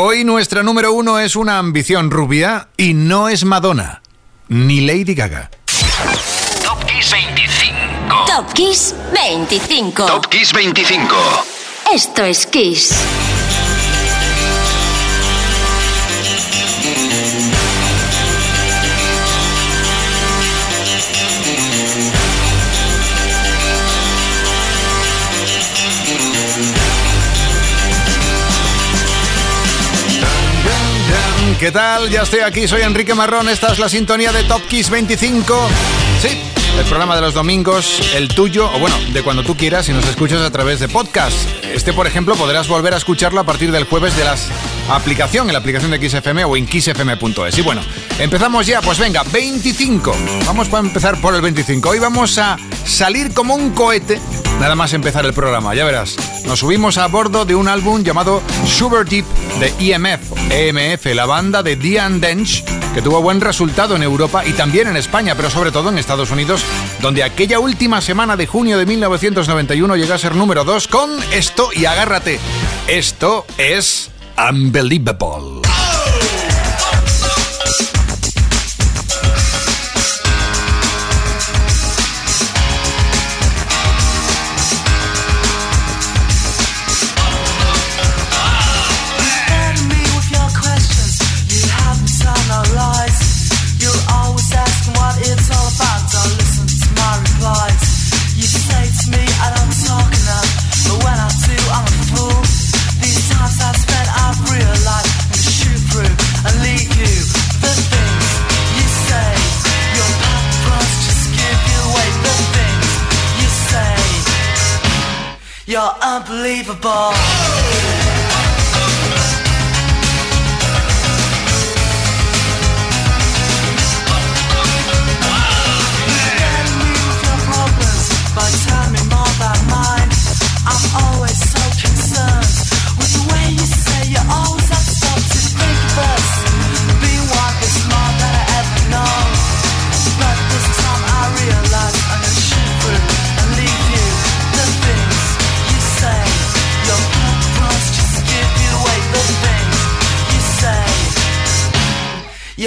Hoy nuestra número uno es una ambición rubia y no es Madonna, ni Lady Gaga. Top Kiss 25. Top Kiss 25. Top Kiss 25. Esto es Kiss. ¿Qué tal? Ya estoy aquí, soy Enrique Marrón, esta es la sintonía de Top Kiss 25. Sí, el programa de los domingos, el tuyo, o bueno, de cuando tú quieras si nos escuchas a través de podcast. Este, por ejemplo, podrás volver a escucharlo a partir del jueves de la aplicación, en la aplicación de XFM o en kissfm.es. Y bueno, empezamos ya, pues venga, 25. Vamos a empezar por el 25. Hoy vamos a salir como un cohete, nada más empezar el programa, ya verás. Nos subimos a bordo de un álbum llamado Super Deep de EMF, EMF, la banda de Diane Dench, que tuvo buen resultado en Europa y también en España, pero sobre todo en Estados Unidos, donde aquella última semana de junio de 1991 llegó a ser número 2 con esto y agárrate. Esto es Unbelievable. Unbelievable.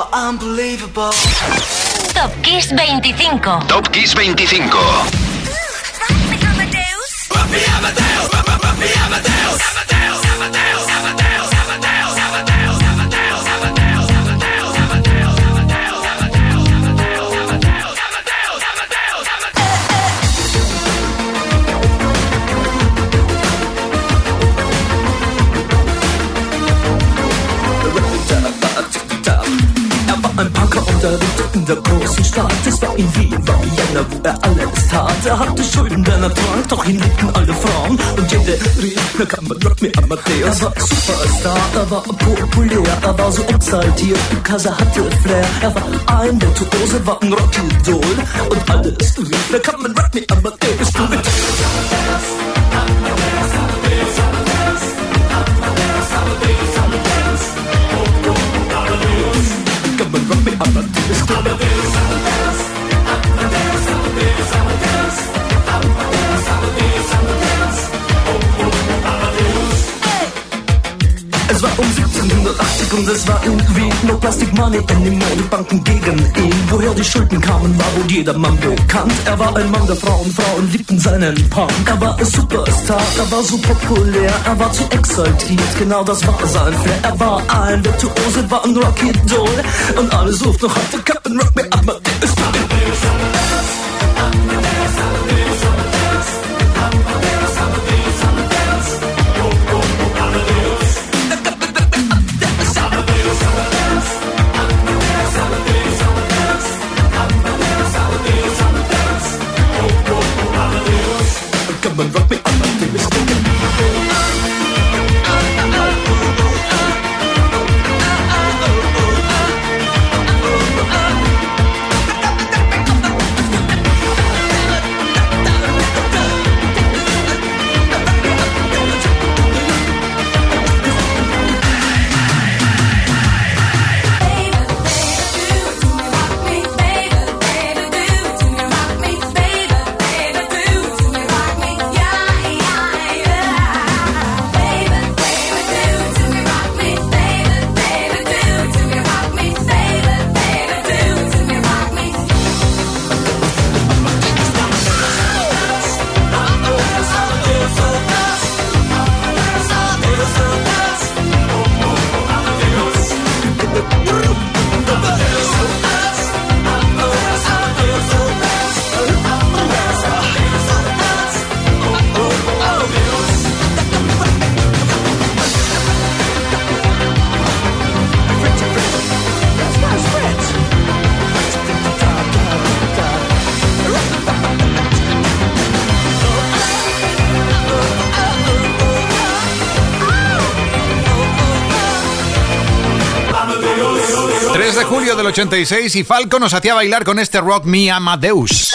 You're unbelievable. Top Kiss 25. Top Kiss 25. großen er alles tat. Er hatte Schulden, denn er trank, doch ihn liebten alle Frauen. Und jede rief, na kann man Rock Me Amadeus. Er war Superstar, er war populär, er war so exaltiert, because er hatte Flair. Er war ein Virtuose, war ein Rockidol. Und alles rief, na kann man Rock Me Amadeus. Du 1780 und es war irgendwie no Plastic Money anymore. Die Banken gegen ihn. Woher die Schulden kamen, war wohl jedermann bekannt. Er war ein Mann der Frauen, Frauen liebten seinen Punk. Er war ein Superstar, er war so populär, er war zu exaltiert. Genau das war sein Flair. Er war ein Virtuose, war ein Rocky Doll. Und alle suchten noch heute Captain Rock Me Amadeus. Come del 86 y Falco nos hacía bailar con este rock Me Amadeus.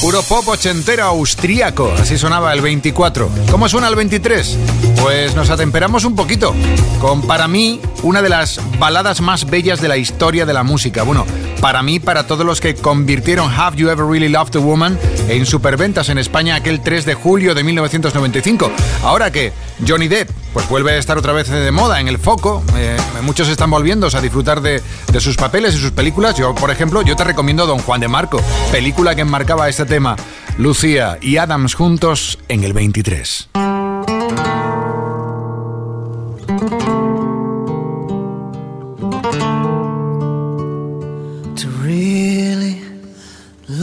Puro pop ochentero austríaco, así sonaba el 24. ¿Cómo suena el 23? Pues nos atemperamos un poquito, con para mí una de las baladas más bellas de la historia de la música. Bueno, para mí, para todos los que convirtieron Have You Ever Really Loved a Woman en superventas en España aquel 3 de julio de 1995. Ahora que Johnny Depp pues vuelve a estar otra vez de moda en el foco, eh, muchos están volviendo a disfrutar de, de sus papeles y sus películas. Yo, por ejemplo, yo te recomiendo Don Juan de Marco, película que enmarcaba este tema. Lucía y Adams juntos en el 23.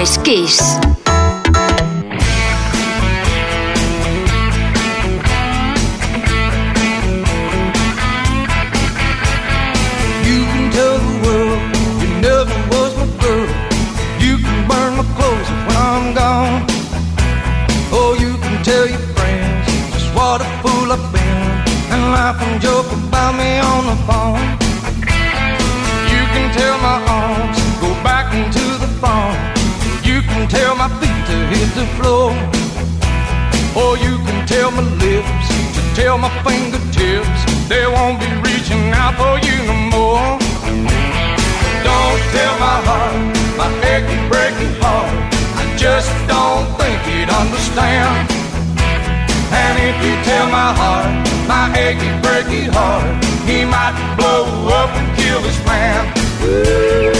es Kiss. Tell my fingertips they won't be reaching out for you no more. Don't tell my heart, my aching, breaking heart. I just don't think he'd understand. And if you tell my heart, my aching, breaking heart, he might blow up and kill his man.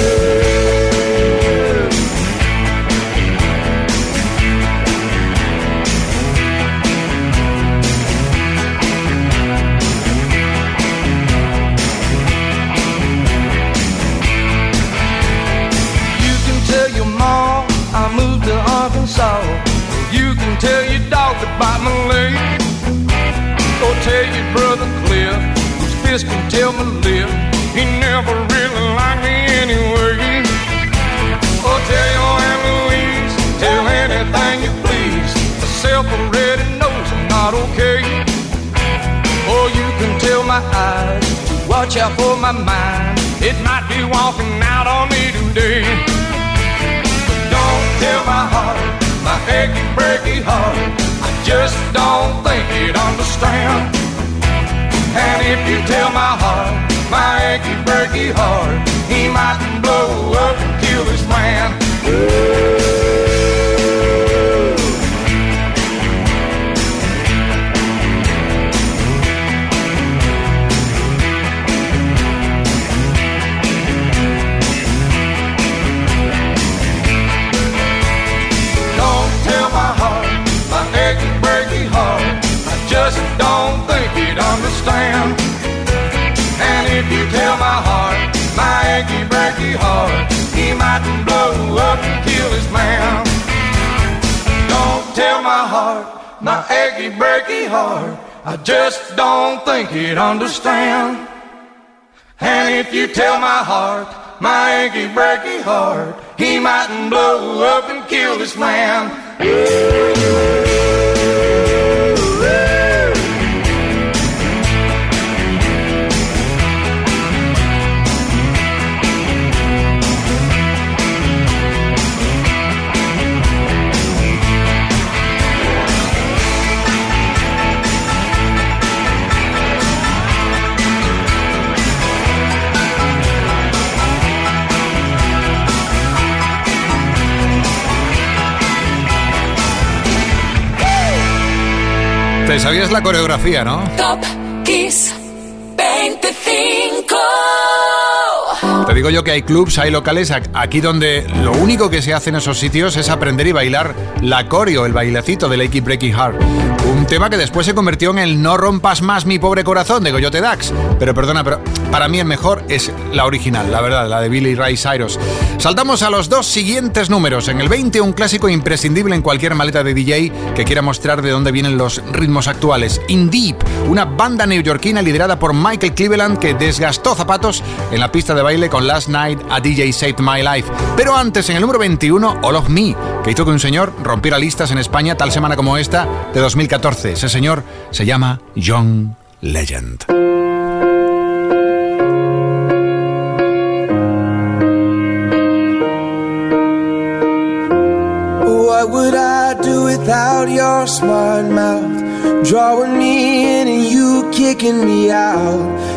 saw. You can tell your daughter about my leg, or tell your brother Cliff, whose fist can tell my lip. He never really liked me anyway. Or tell your Aunt Louise, tell anything you please. The self already knows I'm not okay. Or you can tell my eyes to watch out for my mind. It might be walking out on me today. But don't tell my heart achy, breaky heart. I just don't think you'd understand. And if you tell my heart, my achy, breaky heart, he might blow you tell my heart, my achy breaky heart, he might blow up and kill his man. Don't tell my heart, my achy breaky heart, I just don't think he'd understand. And if you tell my heart, my achy breaky heart, he mightn't blow up and kill this man. Te sabías la coreografía, ¿no? Top Kiss 25. Te digo yo que hay clubs, hay locales aquí donde lo único que se hace en esos sitios es aprender y bailar la coreo, el bailecito de Lakey Breaky Heart. Un tema que después se convirtió en el No rompas más mi pobre corazón de Coyote Dax. Pero perdona, pero para mí el mejor es la original, la verdad, la de Billy Ray Cyrus. Saltamos a los dos siguientes números. En el 20, un clásico imprescindible en cualquier maleta de DJ que quiera mostrar de dónde vienen los ritmos actuales. In Deep, una banda neoyorquina liderada por Michael Cleveland que desgastó zapatos en la pista de baile con Last Night a DJ Saved My Life. Pero antes, en el número 21, All of Me, que hizo que un señor rompiera listas en España tal semana como esta de 2014. Ese señor se llama John Legend. What would I do without your smart mouth? Drawing me in and you kicking me out.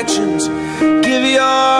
imperfections. Give your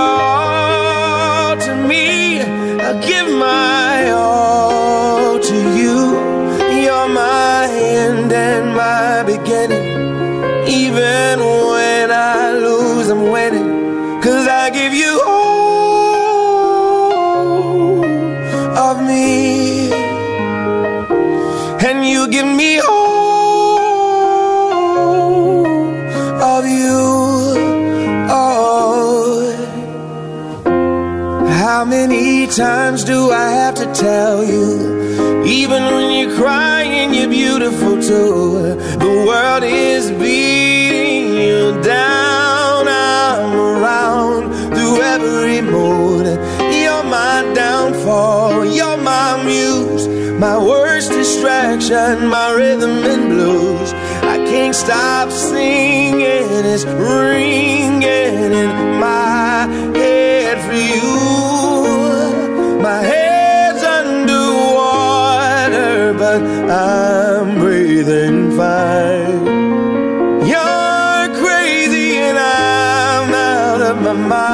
times do I have to tell you? Even when you're crying, you're beautiful too. The world is beating you down. I'm around through every mood. You're my downfall. You're my muse. My worst distraction, my rhythm and blues. I can't stop singing. It's ringing in my head for you. My head's underwater, but I'm breathing fine. You're crazy and I'm out of my mind.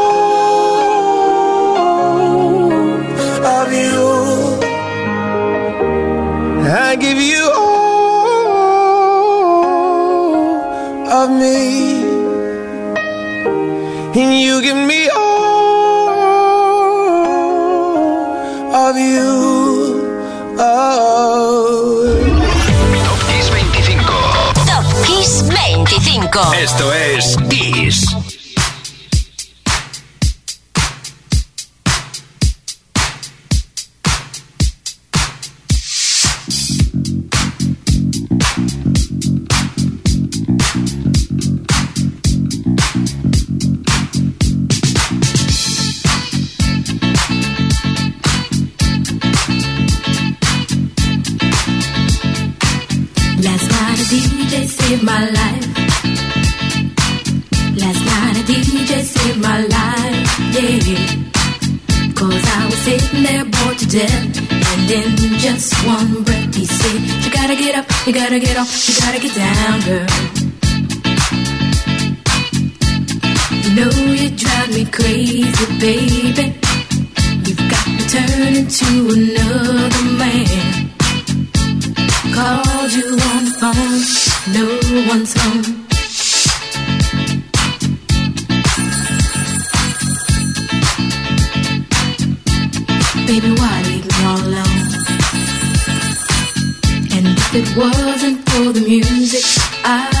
I give you all of me. And you give me all of you. Oh. Top Kiss 25. Top Kiss 25. Esto es Kiss. You gotta get down, girl. It wasn't for the music, I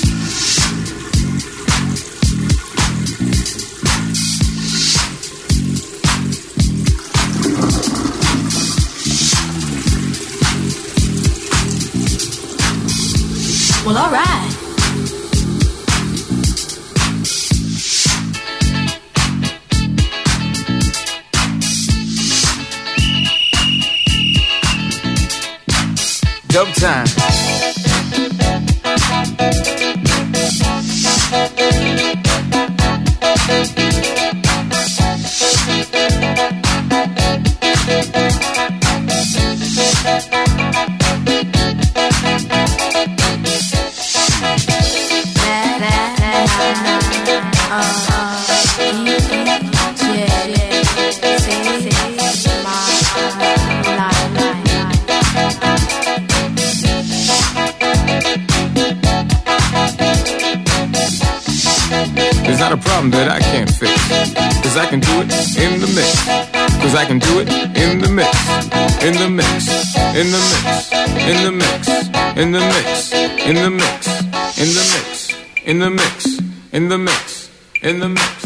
Well, alright. Dub time. not a problem that I can't fix. Cause I can do it in the mix. Cause I can do it in the mix. In the mix. In the mix. In the mix. In the mix. In the mix. In the mix. In the mix. In the mix. In the mix.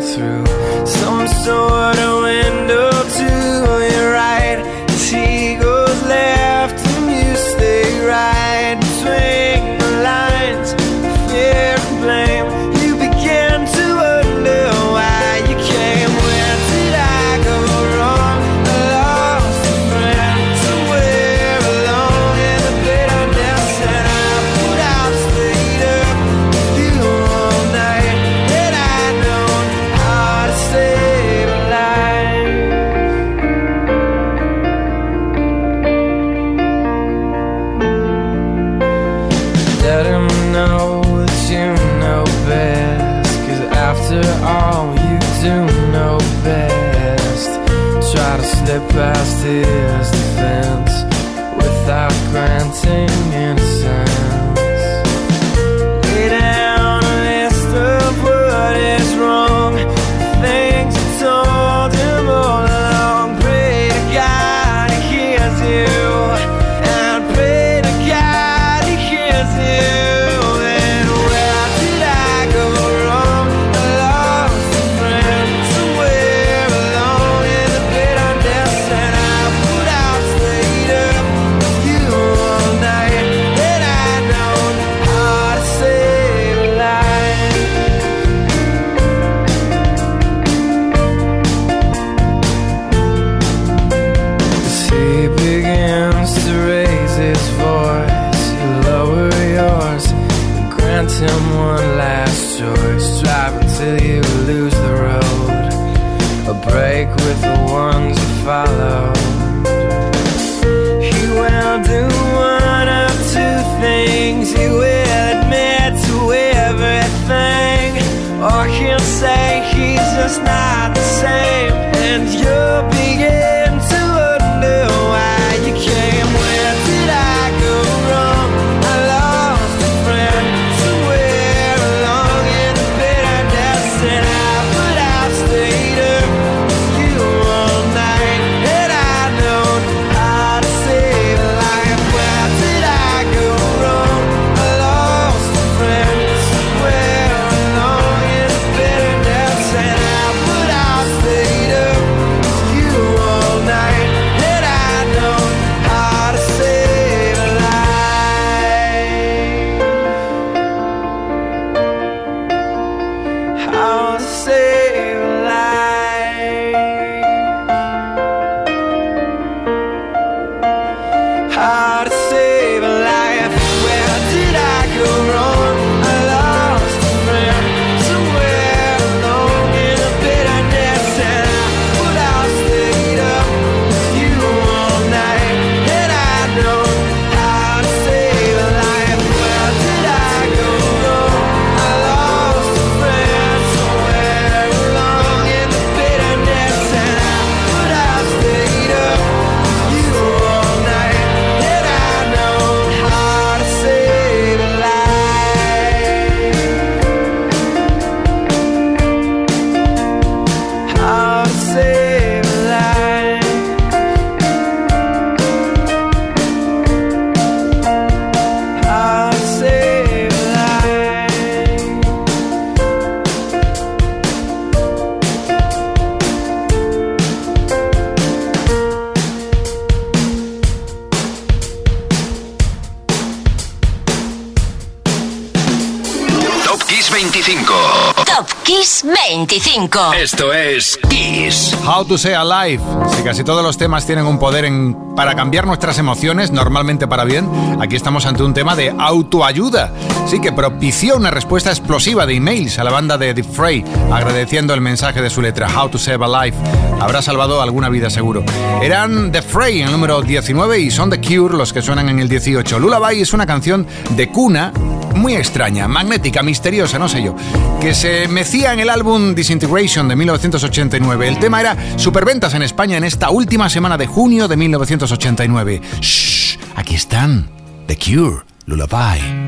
through. Some sort 25. Esto es Kiss. How to Say Alive. Si casi todos los temas tienen un poder en, para cambiar nuestras emociones, normalmente para bien, aquí estamos ante un tema de autoayuda. Sí que propició una respuesta explosiva de emails a la banda de The Fray, agradeciendo el mensaje de su letra, How to Save Alive. Habrá salvado alguna vida seguro. Eran The Fray en el número 19 y son The Cure los que suenan en el 18. Lullaby es una canción de cuna muy extraña, magnética, misteriosa, no sé yo, que se mecía en el álbum Disintegration de 1989. El tema era superventas en España en esta última semana de junio de 1989. Shh, aquí están, The Cure, Lullaby.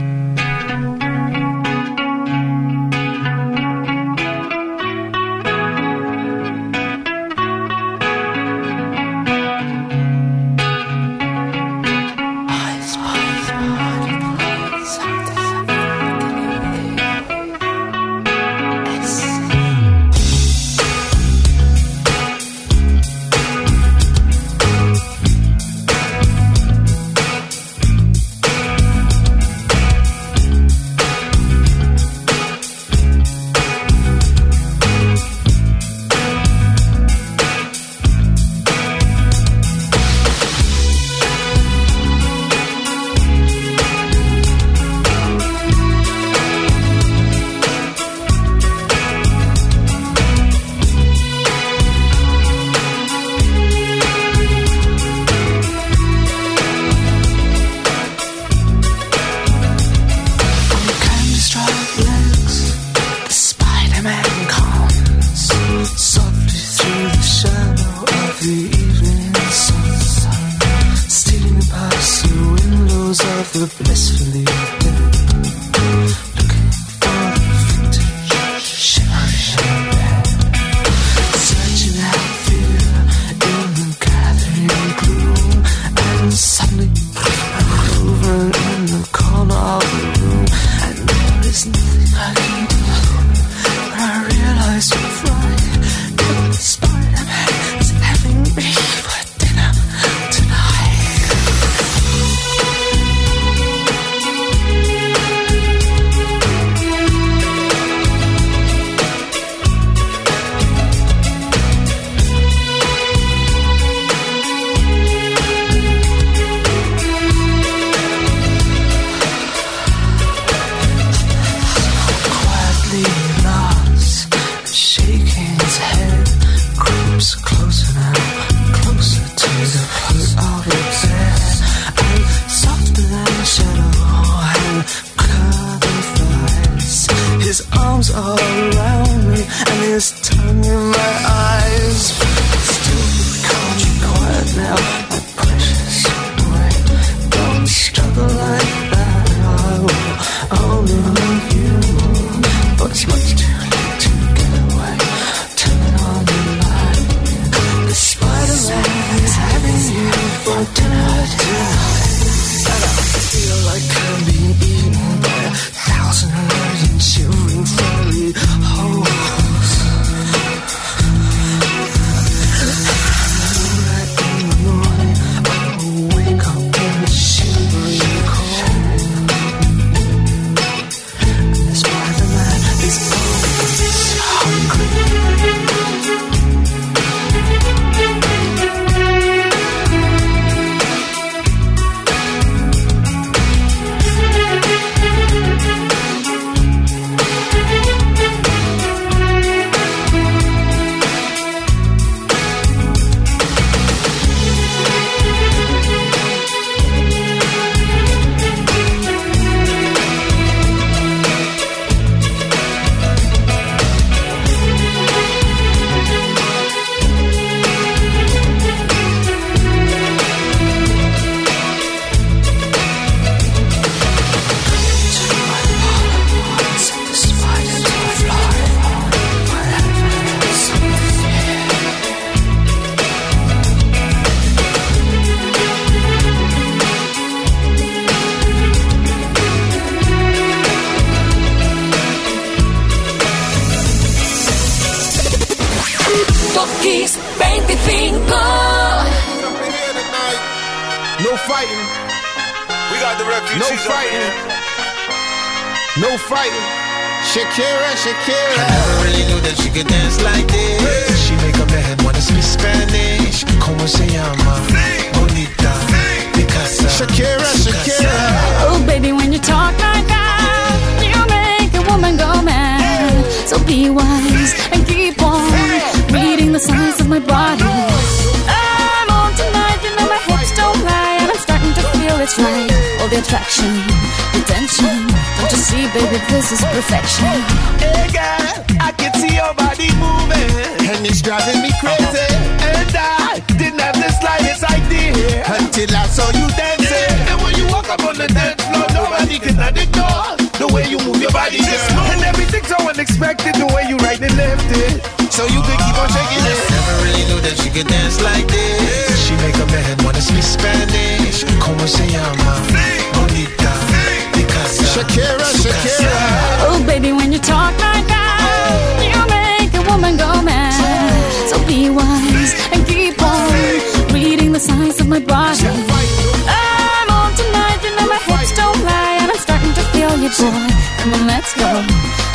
You, boy. Come on, let's go,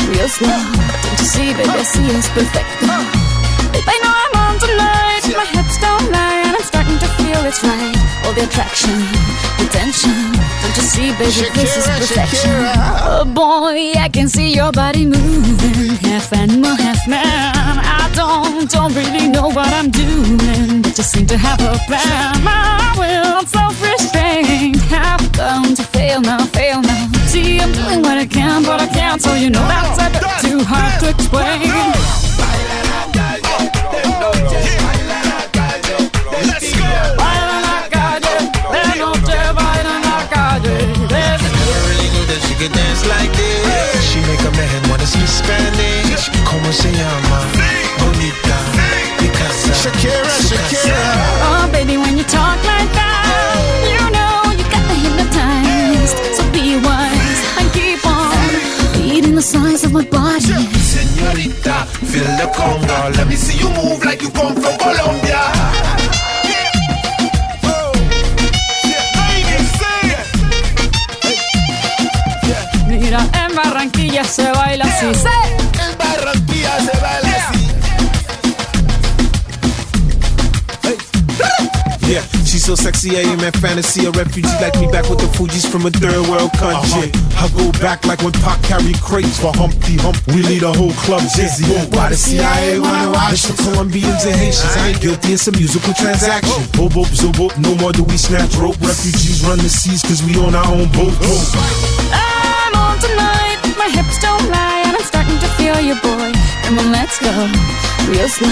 real slow. Don't you see, baby, I see it's perfect. Babe, I know I'm on tonight, my hips don't lie, and I'm starting to feel it's right. All the attraction, the tension. Don't you see, baby, this is perfection. Shakira. Oh boy, I can see your body moving, half animal, half man. I don't, don't really know what I'm doing, but just seem to have a plan. My will, I'm self-restrained, have come to fail now, fail now. See, I'm doing what I can, but I can't, so you know that's a bit too hard to explain. Let's go. Baila la calle, de noche, baila la calle. There's Never really knew that she could dance like this. She make a man wanna speak Spanish. Como se llama? My body. Señorita, feel the conga. Let me see you move like you come from Colombia. Oh. Mira, en Barranquilla se baila así. En Barranquilla se baila así. Yeah, she's so sexy, I am in fantasy. A refugee like me back with the Fugees from a third world country. Uh-huh. I go back like when Pac carried crates for Humpty Hump. We lead a whole club dizzy. Oh, why the CIA wanna watch the Colombians and Haitians? I ain't guilty, it's a musical transaction. Oh. Boop, boop, zoop, boop. No more do we snatch rope. Refugees run the seas cause we own our own boat. Oh. I'm on tonight, my hips don't lie, and I'm starting to feel you, boy. Come on, let's go, real slow.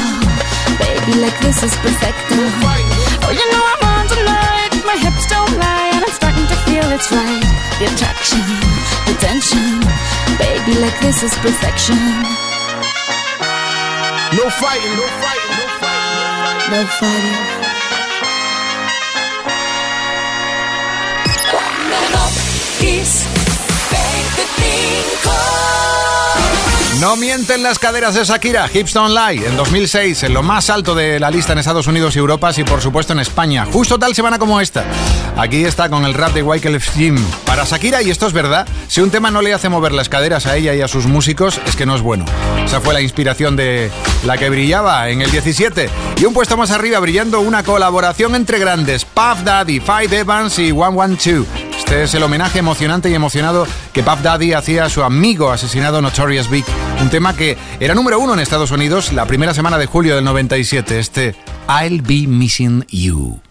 Baby, like this is perfect. Oh, you know I'm on tonight, my hips don't lie, feel it's right. The attraction, the tension. Baby, like this is perfection. No fighting, no fighting, no fighting. No fighting. Kiss 25. No mienten las caderas de Shakira, Hips Don't Lie, en 2006, en lo más alto de la lista en Estados Unidos y Europa y por supuesto en España. Justo tal semana como esta. Aquí está con el rap de Wyclef Jim. Para Shakira, y esto es verdad, si un tema no le hace mover las caderas a ella y a sus músicos, es que no es bueno. Esa fue la inspiración de la que brillaba en el 17. Y un puesto más arriba brillando una colaboración entre grandes, Puff Daddy, Five Evans y 112. Este es el homenaje emocionante y emocionado que Puff Daddy hacía a su amigo asesinado Notorious Big. Un tema que era número uno en Estados Unidos la primera semana de julio del 97. Este I'll Be Missing You.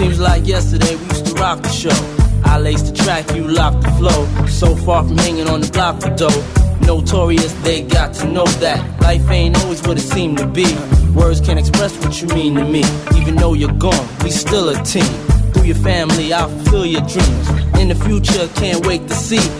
Seems like yesterday we used to rock the show. I laced the track, you locked the flow. So far from hanging on the block for dough. Notorious, they got to know that life ain't always what it seemed to be. Words can't express what you mean to me. Even though you're gone, we still a team. Through your family, I'll fulfill your dreams. In the future, can't wait to see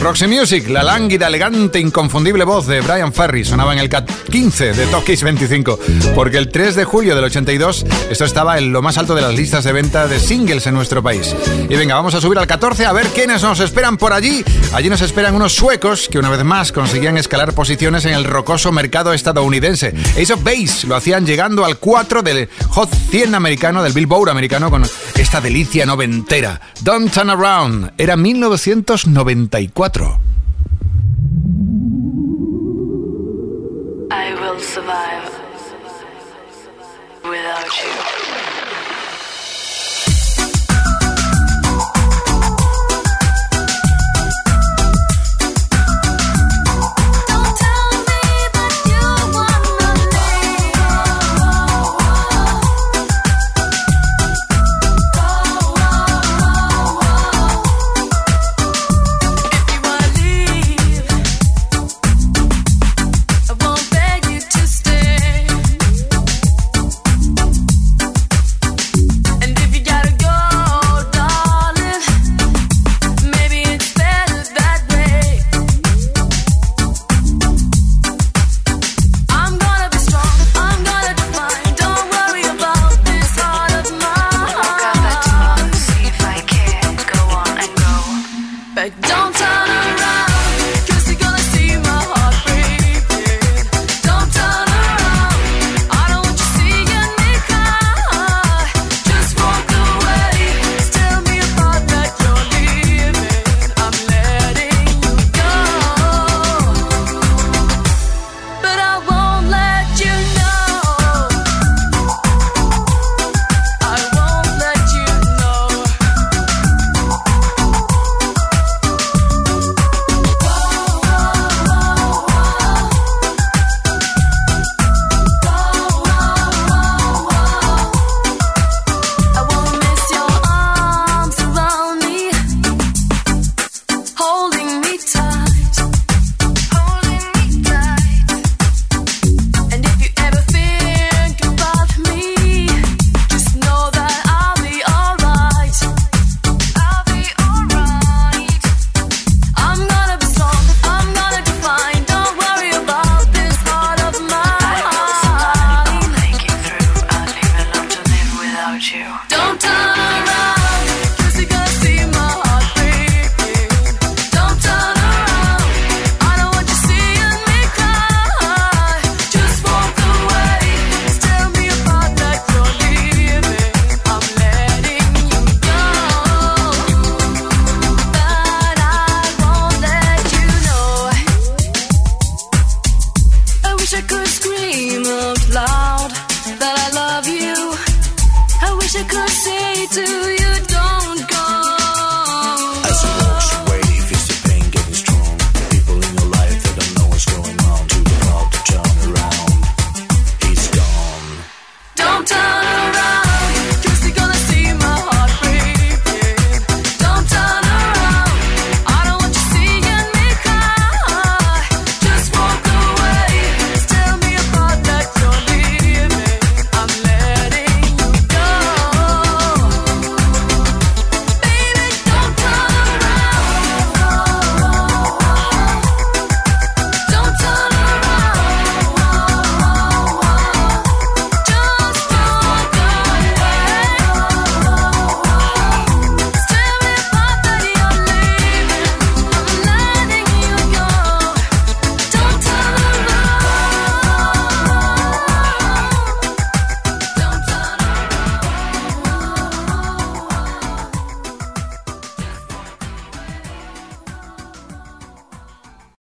Roxy Music, la lánguida, elegante, inconfundible voz de Brian Ferry sonaba en el 15 de Top Kiss 25, porque el 3 de julio del 82 esto estaba en lo más alto de las listas de venta de singles en nuestro país. Y venga, vamos a subir al 14 a ver quiénes nos esperan por allí. Allí nos esperan unos suecos que una vez más conseguían escalar posiciones en el rocoso mercado estadounidense. Ace of Base lo hacían llegando al 4 del Hot 100 americano, del Billboard americano, con esta delicia noventera. Don't Turn Around, era 1994. I will survive without you.